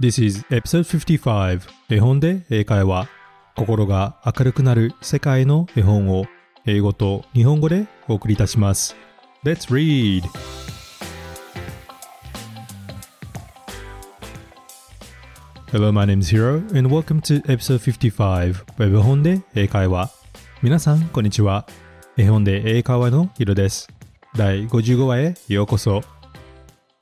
This is episode 55絵本で英会話心が明るくなる世界の絵本を英語と日本語でお送りいたします。Let's read! Hello, my name is Hiro and welcome to episode 55絵本で英会話。皆さん、こんにちは。絵本で英会話のヒロです。第55話へようこそ。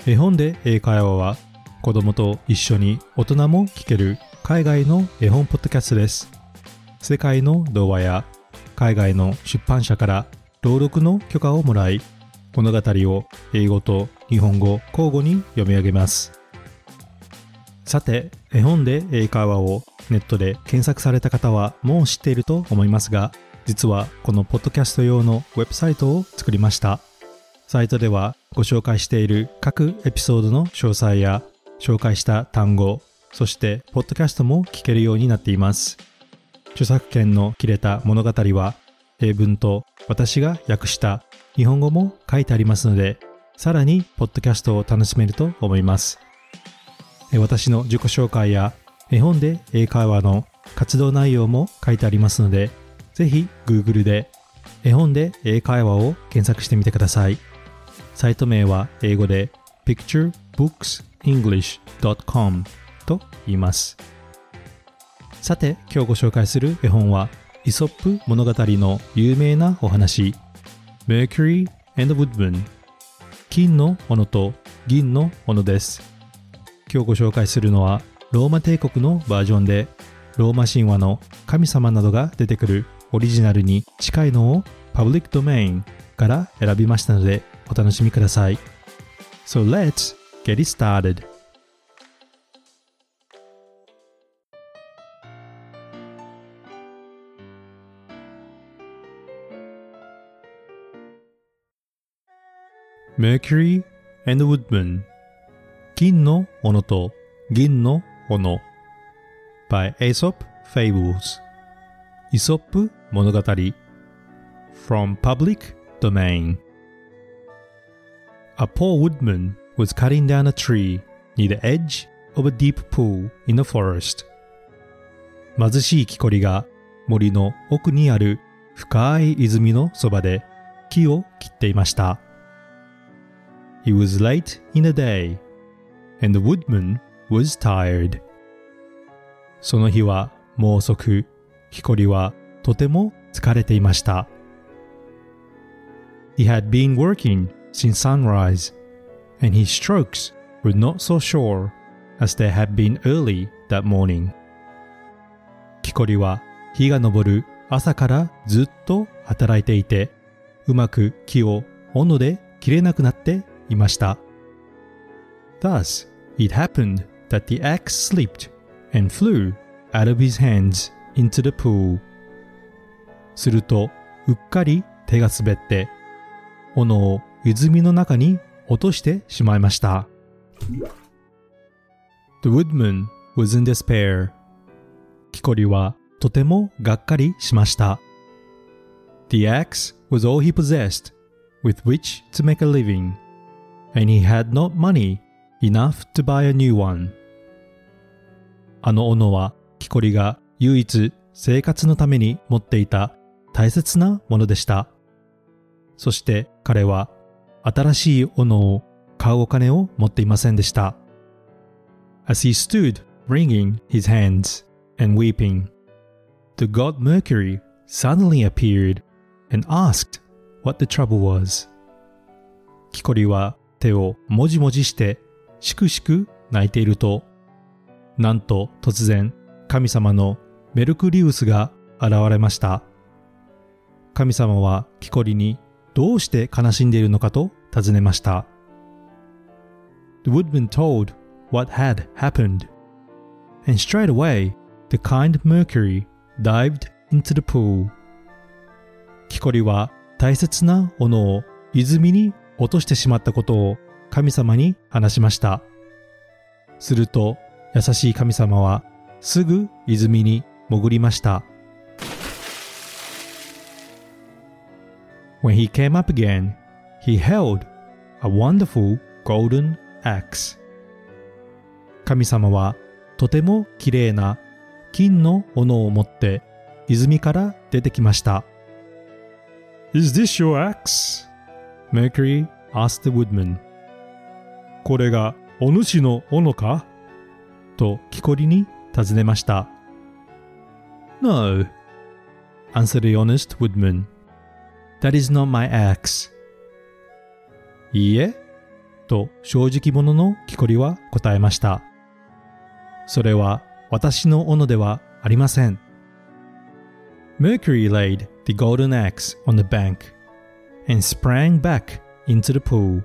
絵本で英会話は子供と一緒に大人も聞ける海外の絵本ポッドキャストです。世界の童話や海外の出版社から朗読の許可をもらい物語を英語と日本語交互に読み上げます。さて絵本で英会話をネットで検索された方はもう知っていると思いますが実はこのポッドキャスト用のウェブサイトを作りました。サイトではご紹介している各エピソードの詳細や紹介した単語そしてポッドキャストも聞けるようになっています。著作権の切れた物語は英文と私が訳した日本語も書いてありますのでさらにポッドキャストを楽しめると思います。私の自己紹介や絵本で英会話の活動内容も書いてありますのでぜひ Google で絵本で英会話を検索してみてください。サイト名は英語で Picture Books english.com と言います。さて今日ご紹介する絵本はイソップ物語の有名なお話。Mercury and the Woodman 金の斧と銀の斧です。今日ご紹介するのはローマ帝国のバージョンでローマ神話の神様などが出てくるオリジナルに近いのをパブリックドメインから選びましたのでお楽しみください。So let's get it started Mercury and the Woodman 金の斧と銀の斧 by Aesop Fables イソップ物語 from public domain A poor woodman Was cutting down a tree near the edge of a deep pool in the forest 貧しい木こりが森の奥にある深い泉のそばで木を切っていました It was late in the day, and the woodman was tired. その日はもう遅く、木こりはとても疲れていました。He had been working since sunrise, and his strokes were not so sure as they had been early that morning. 木こりは日が昇る朝からずっと働いていて、うまく木を斧で切れなくなっていました。Thus, it happened that the axe slipped and flew out of his hands into the pool. すると、うっかり手が滑って、斧を泉の中に落としてしまいました。The woodman was in despair. 木こりはとてもがっかりしました。The axe was all he possessed with which to make a living. and he had not money enough to buy a new one. あの斧は木こりが唯一生活のために持っていた大切なものでした。そして彼は新しい斧を買うお金を持っていませんでした。As he stood wringing his hands and weeping, the god Mercury suddenly appeared and asked what the trouble was. 木こりは手をもじもじしてしくしく泣いていると、なんと突然神様のメルクリウスが現れました。神様は木こりにどうして悲しんでいるのかと尋ねました。The woodman told what had happened, and straight away the kind Mercury dived into the pool. 木こりは大切な斧を泉に落としてしまったことを神様に話しました。すると優しい神様はすぐ泉に潜りました。When he came up again, he held a wonderful golden axe. 神様はとてもきれいな金の斧を持って泉から出てきました。Is this your axe? Mercury asked the woodman. これがお主の斧かと木こりに尋ねました。No, answered the honest woodman. That is not my axe. いいえ、と正直者の木こりは答えました。それは私の斧ではありません。Mercury laid the golden axe on the bank and sprang back into the pool.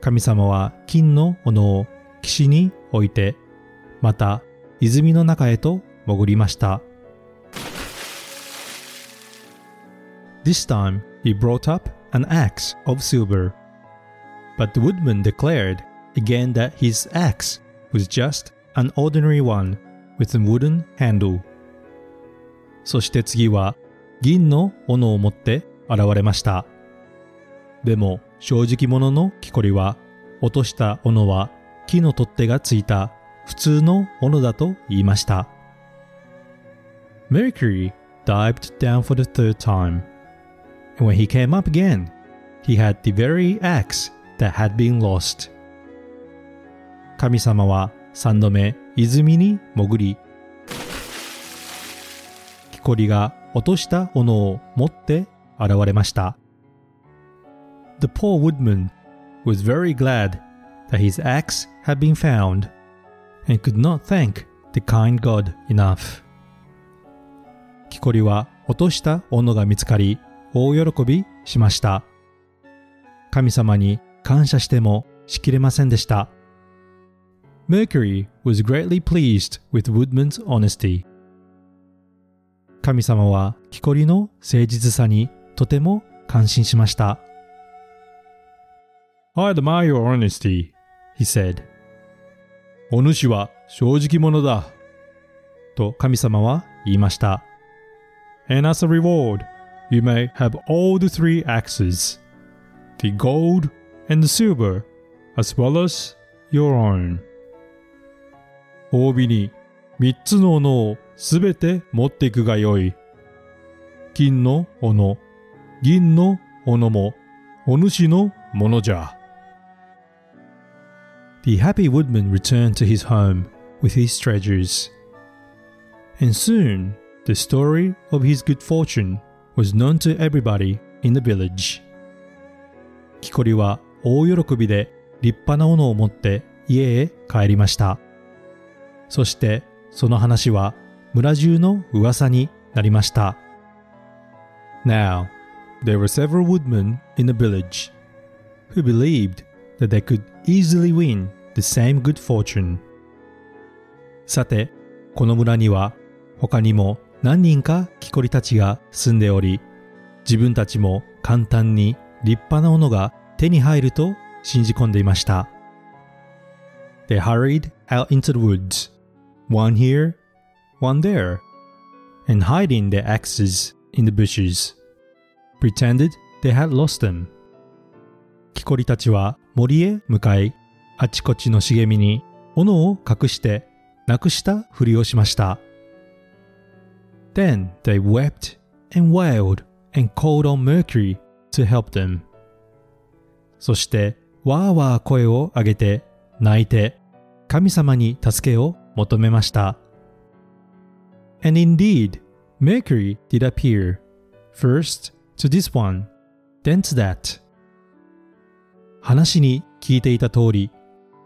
神様は金の斧を岸に置いて、また泉の中へと潜りました。This time he brought up an axe of silver. But the woodman declared again that his axe was just an ordinary one with a wooden handle. そして次は銀の斧を持って現れました。でも正直者の木こりは落とした斧は木の取っ手がついた普通の斧だと言いました。Mercury dived down for the third time. And when he came up again, he had the very axe that had been lost. 神様は三度目泉に潜り、木こりが落とした斧を持って現れました。The poor woodman was very glad that his axe had been found and could not thank the kind God enough. 木こりは落とした斧が見つかり大喜びしました。神様に感謝してもしきれませんでした。Mercury was greatly pleased with Woodman's honesty. 神様は木こりの誠実さにとても感心しました。I admire your honesty, he said. お主は正直者だ。と神様は言いました。And as a reward, you may have all the three axes, the gold and the silver, as well as your own. 褒美に三つの斧をすべて持っていくがよい。金の斧、銀の斧もお主のものじゃ。The happy woodman returned to his home with his treasures. And soon the story of his good fortune was known to everybody in the village. 木こりは大喜びで立派な斧を持って家へ帰りました。そしてその話は村中の噂になりました。Now, there were several woodmen in the village who believed that they could easily win the same good fortune. さて、この村には他にも何人か木こりたちが住んでおり、自分たちも簡単に立派なものが手に入ると信じ込んでいました。They hurried out into the woods, one here, one there, and hiding their axes in the bushes, pretended they had lost them. 木こりたちは森へ向かい、あちこちの茂みに斧を隠してなくしたふりをしました。Then they wept and wailed and called on Mercury to help them. そしてわーわー声を上げて泣いて神様に助けを求めました。And indeed, Mercury did appear, first to this one, then to that. 話に聞いていた通り、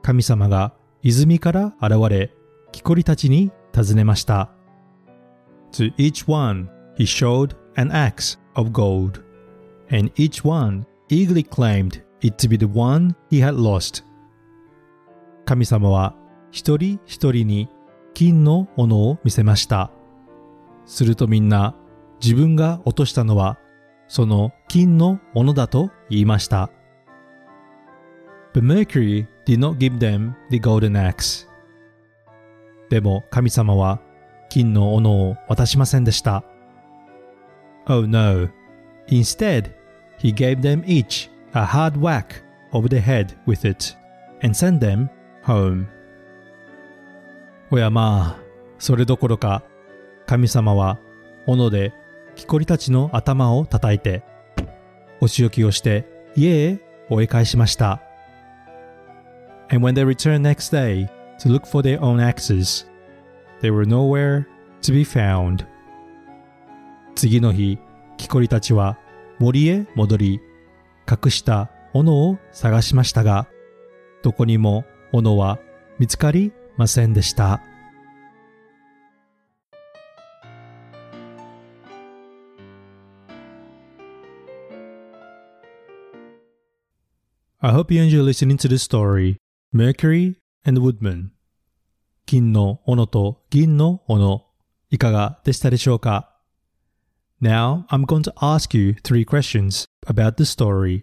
神様が泉から現れ、木こりたちに尋ねました。To each one he showed an axe of gold, and each one eagerly claimed it to be the one he had lost. 神様は一人一人に金の斧を見せました。するとみんな自分が落としたのはその金の斧だと言いました。But Mercury did not give them the golden axe. でも神様は金の斧を渡しませんでした。Oh no. Instead, he gave them each a hard whack over the head with it and sent them home. おやまあ、それどころか、神様は斧で木こりたちの頭を叩いて、お仕置きをして家へ追い返しました。And when they returned next day to look for their own axes, they were nowhere to be found. 次の日、木こりたちは森へ戻り、隠した斧を探しましたが、どこにも斧は見つかりませんでした。I hope you enjoy listening to the story Mercury and Woodman 金の斧と銀の斧いかがでしたでしょうか Now I'm going to ask you three questions about the story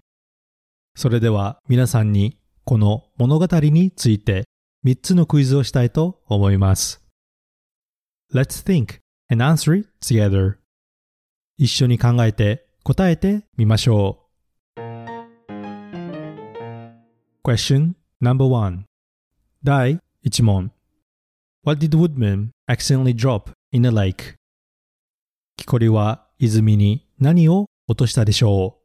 それでは皆さんにこの物語について3つのクイズをしたいと思います Let's think and answer it together 一緒に考えて答えてみましょう Question number one 第1問 What did Woodman accidentally drop in a lake? 木こりは泉に何を落としたでしょう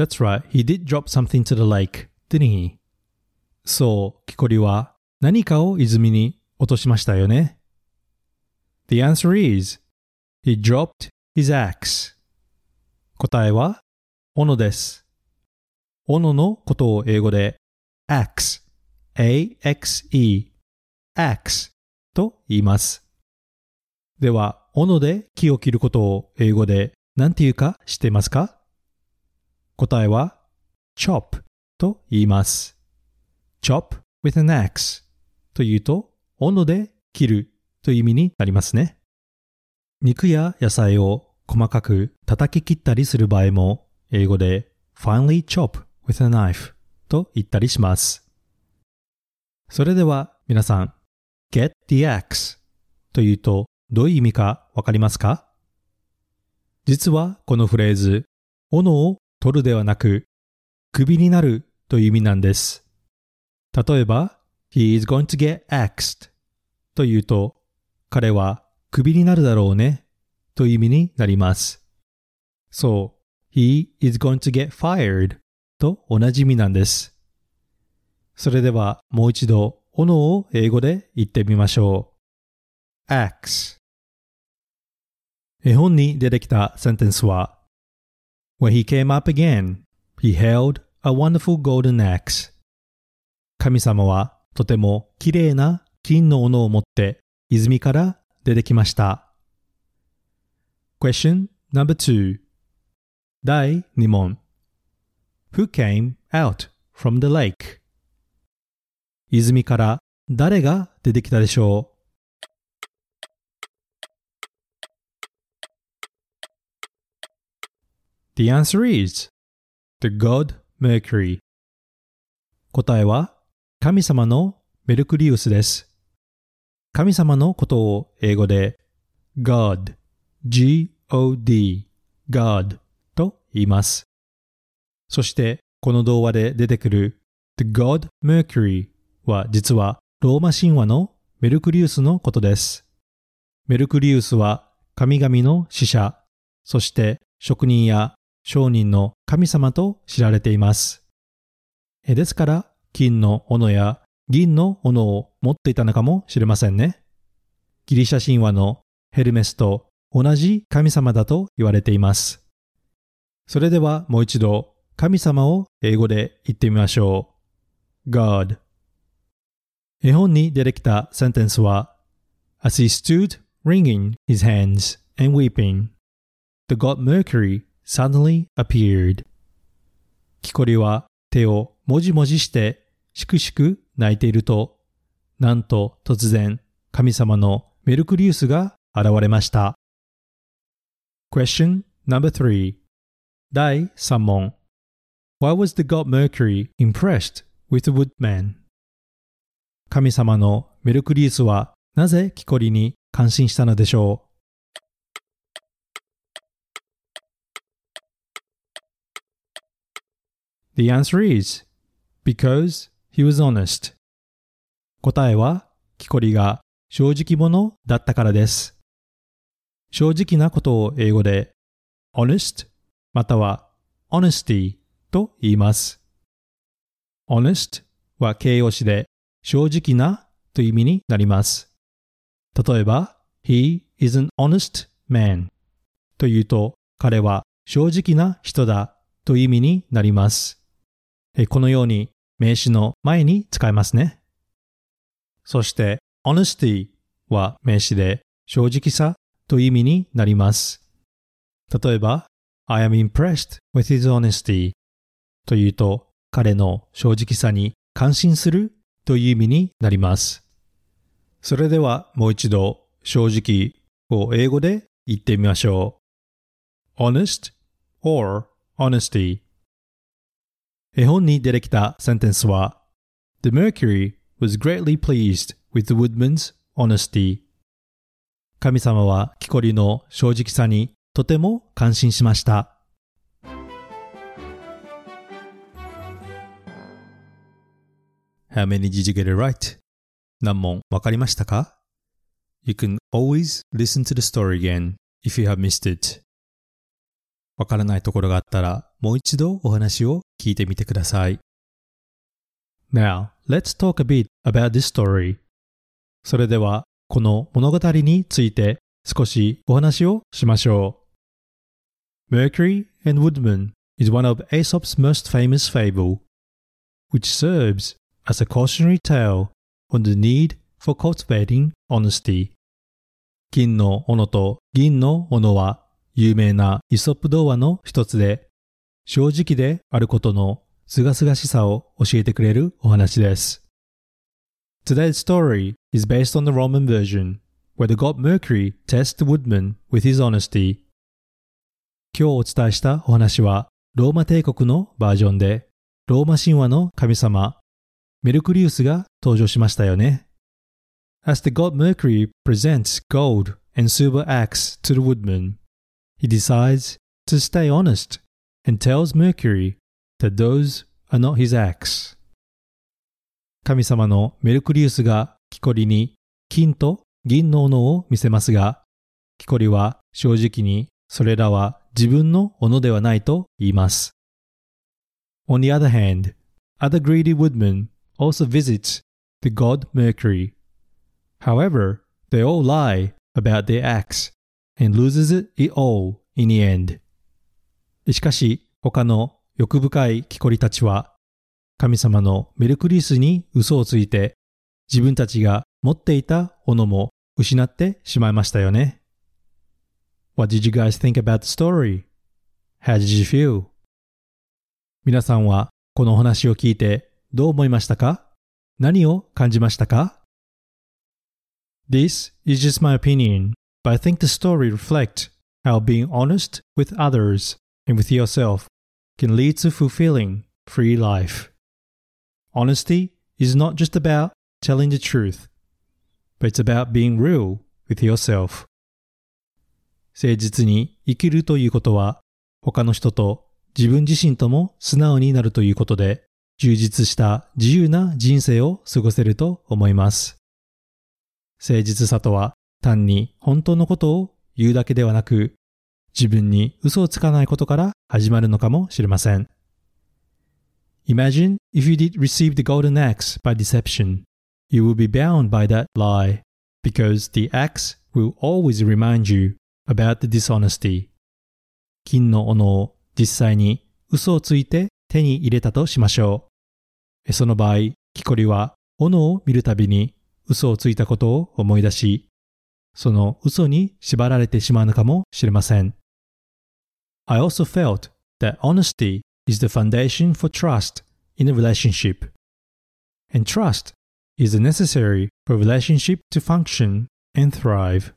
That's right, he did drop something to the lake, didn't he? そう、木こりは何かを泉に落としましたよね。The answer is, he dropped his axe. 答えは、斧です。斧のことを英語で axe, a-x-e, axe と言います。では、斧で木を切ることを英語で何て言うか知っていますか？答えは chop と言います。chop with an axe というと、斧で切る。という意味になりますね。肉や野菜を細かく叩き切ったりする場合も英語で finely chop with a knife と言ったりします。それでは皆さん get the axe というとどういう意味かわかりますか？実はこのフレーズ斧を取るではなく首になるという意味なんです。例えば he is going to get axed というと彼は首になるだろうねという意味になります。そう、he is going to get fired と同じ意味なんです。それではもう一度、斧を英語で言ってみましょう。axe 絵本に出てきたセンテンスは When he came up again, he held a wonderful golden axe 神様はとても綺麗な金の斧を持って泉から出てきました。Question number two 第2問 Who came out from the lake? 泉から誰が出てきたでしょう The answer is the god Mercury 答えは神様のメルクリウスです。神様のことを英語で God God, God と言います。そしてこの童話で出てくる The God Mercury は実はローマ神話のメルクリウスのことです。メルクリウスは神々の使者、そして職人や商人の神様と知られています。ですから金の斧や銀の斧を持っていたのかもしれませんね。ギリシャ神話のヘルメスと同じ神様だと言われています。それではもう一度神様を英語で言ってみましょう。God 絵本に出てきたセンテンスは As he stood wringing his hands and weeping, the god Mercury suddenly appeared. 木こりは手をもじもじしてしくしく泣いていると、なんと突然神様のメルクリウスが現れました。Question number three 第3問 Why was the god Mercury impressed with the woodman? 神様のメルクリウスはなぜ木こりに感心したのでしょう The answer is because he was honest. 答えは、キコリが正直者だったからです。正直なことを英語で honest または honesty と言います。honest は形容詞で正直なという意味になります。例えば、he is an honest man というと彼は正直な人だという意味になります。このように名詞の前に使えますね。そして honesty は名詞で正直さという意味になります。例えば、I am impressed with his honesty というと彼の正直さに感心するという意味になります。それではもう一度正直を英語で言ってみましょう。honest or honesty? 絵本に出てきたセンテンスは The Mercury was greatly pleased with the woodman's honesty 神様は木こりの正直さにとても感心しました。How many did you get it right? 何問わかりましたか ?You can always listen to the story again if you have missed it. わからないところがあったらもう一度お話を聞いてみてください。Now, let's talk a bit about this story. それではこの物語について少しお話をしましょう。Mercury and Woodman is one of Aesop's most famous fable, which serves as a cautionary tale on the need for cultivating honesty. 金の斧と銀の斧は有名なイソップ童話の一つで、正直であることのすがすがしさを教えてくれるお話です。Today's story is based on the Roman version, where the god Mercury tests the woodman with his honesty. 今日お伝えしたお話は、ローマ帝国のバージョンで、ローマ神話の神様、メルクリウスが登場しましたよね。As the god Mercury presents gold and silver axe to the woodman, he decides to stay honest and tells Mercury that those are not his axe. 神様のメルクリウスがキコリに金と銀の斧を見せますが、キコリは正直にそれらは自分の斧ではないと言います。On the other hand, other greedy woodmen also visit the god Mercury. However, they all lie about their axe and loses it all in the end. しかし、他の欲深い木こりたちは神様のメルクリスに嘘をついて自分たちが持っていた斧も失ってしまいましたよね。What did you guys think about the story? How did you feel? 皆さんはこのお話を聞いてどう思いましたか何を感じましたか This is just my opinion, but I think the story reflects how being honest with others and with yourself can lead to fulfilling free life. Honesty is not just about telling the truth, but it's about being real with yourself. 誠実に生きるということは、他の人と自分自身とも素直になるということで、充実した自由な人生を過ごせると思います。誠実さとは単に本当のことを言うだけではなく、自分に嘘をつかないことから始まるのかもしれません。Imagine if you did receive the golden axe by deception. You will be bound by that lie, because the axe will always remind you about the dishonesty. 金の斧を実際に嘘をついて手に入れたとしましょう。その場合、木こりは斧を見るたびに嘘をついたことを思い出し、その嘘に縛られてしまうのかもしれません。I also felt that honesty is the foundation for trust in a relationship. And trust is necessary for a relationship to function and thrive.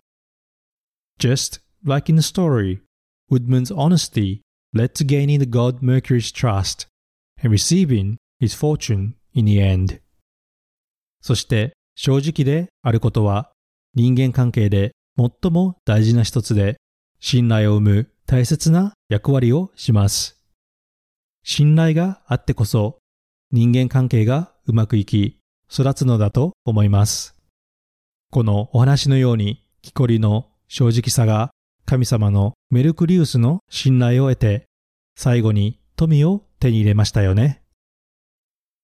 Just like in the story, Woodman's honesty led to gaining the god Mercury's trust and receiving his fortune in the end. そして正直であることは人間関係で最も大事な一つで信頼を生む大切な役割をします。信頼があってこそ人間関係がうまくいき育つのだと思います。このお話のように木こりの正直さが神様のメルクリウスの信頼を得て最後に富を手に入れましたよね。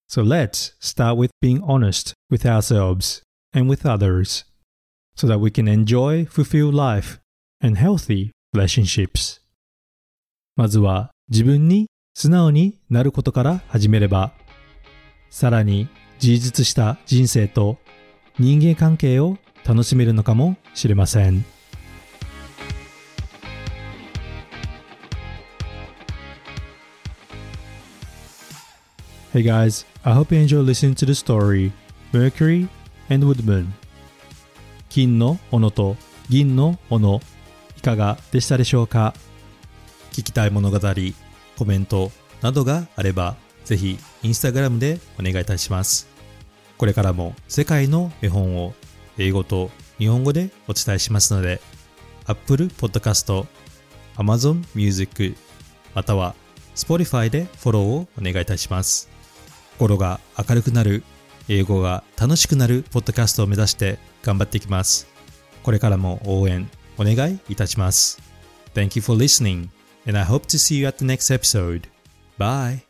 So let's start with being honest with ourselves and with others so that we can enjoy fulfilled life and healthy relationships. まずは自分に素直になることから始めれば、さらに充実した人生と人間関係を楽しめるのかもしれません。Hey guys, I hope you enjoy listening to the story Mercury and Woodmoon. 金の斧と銀の斧いかがでしたでしょうか？聞きたい物語、コメントなどがあればぜひインスタグラムでお願いいたします。これからも世界の絵本を英語と日本語でお伝えしますので Apple Podcast、Amazon Music または Spotify でフォローをお願いいたします。心が明るくなる、英語が楽しくなるポッドキャストを目指して頑張っていきます。これからも応援お願いいたします。Thank you for listening and I hope to see you at the next episode. Bye!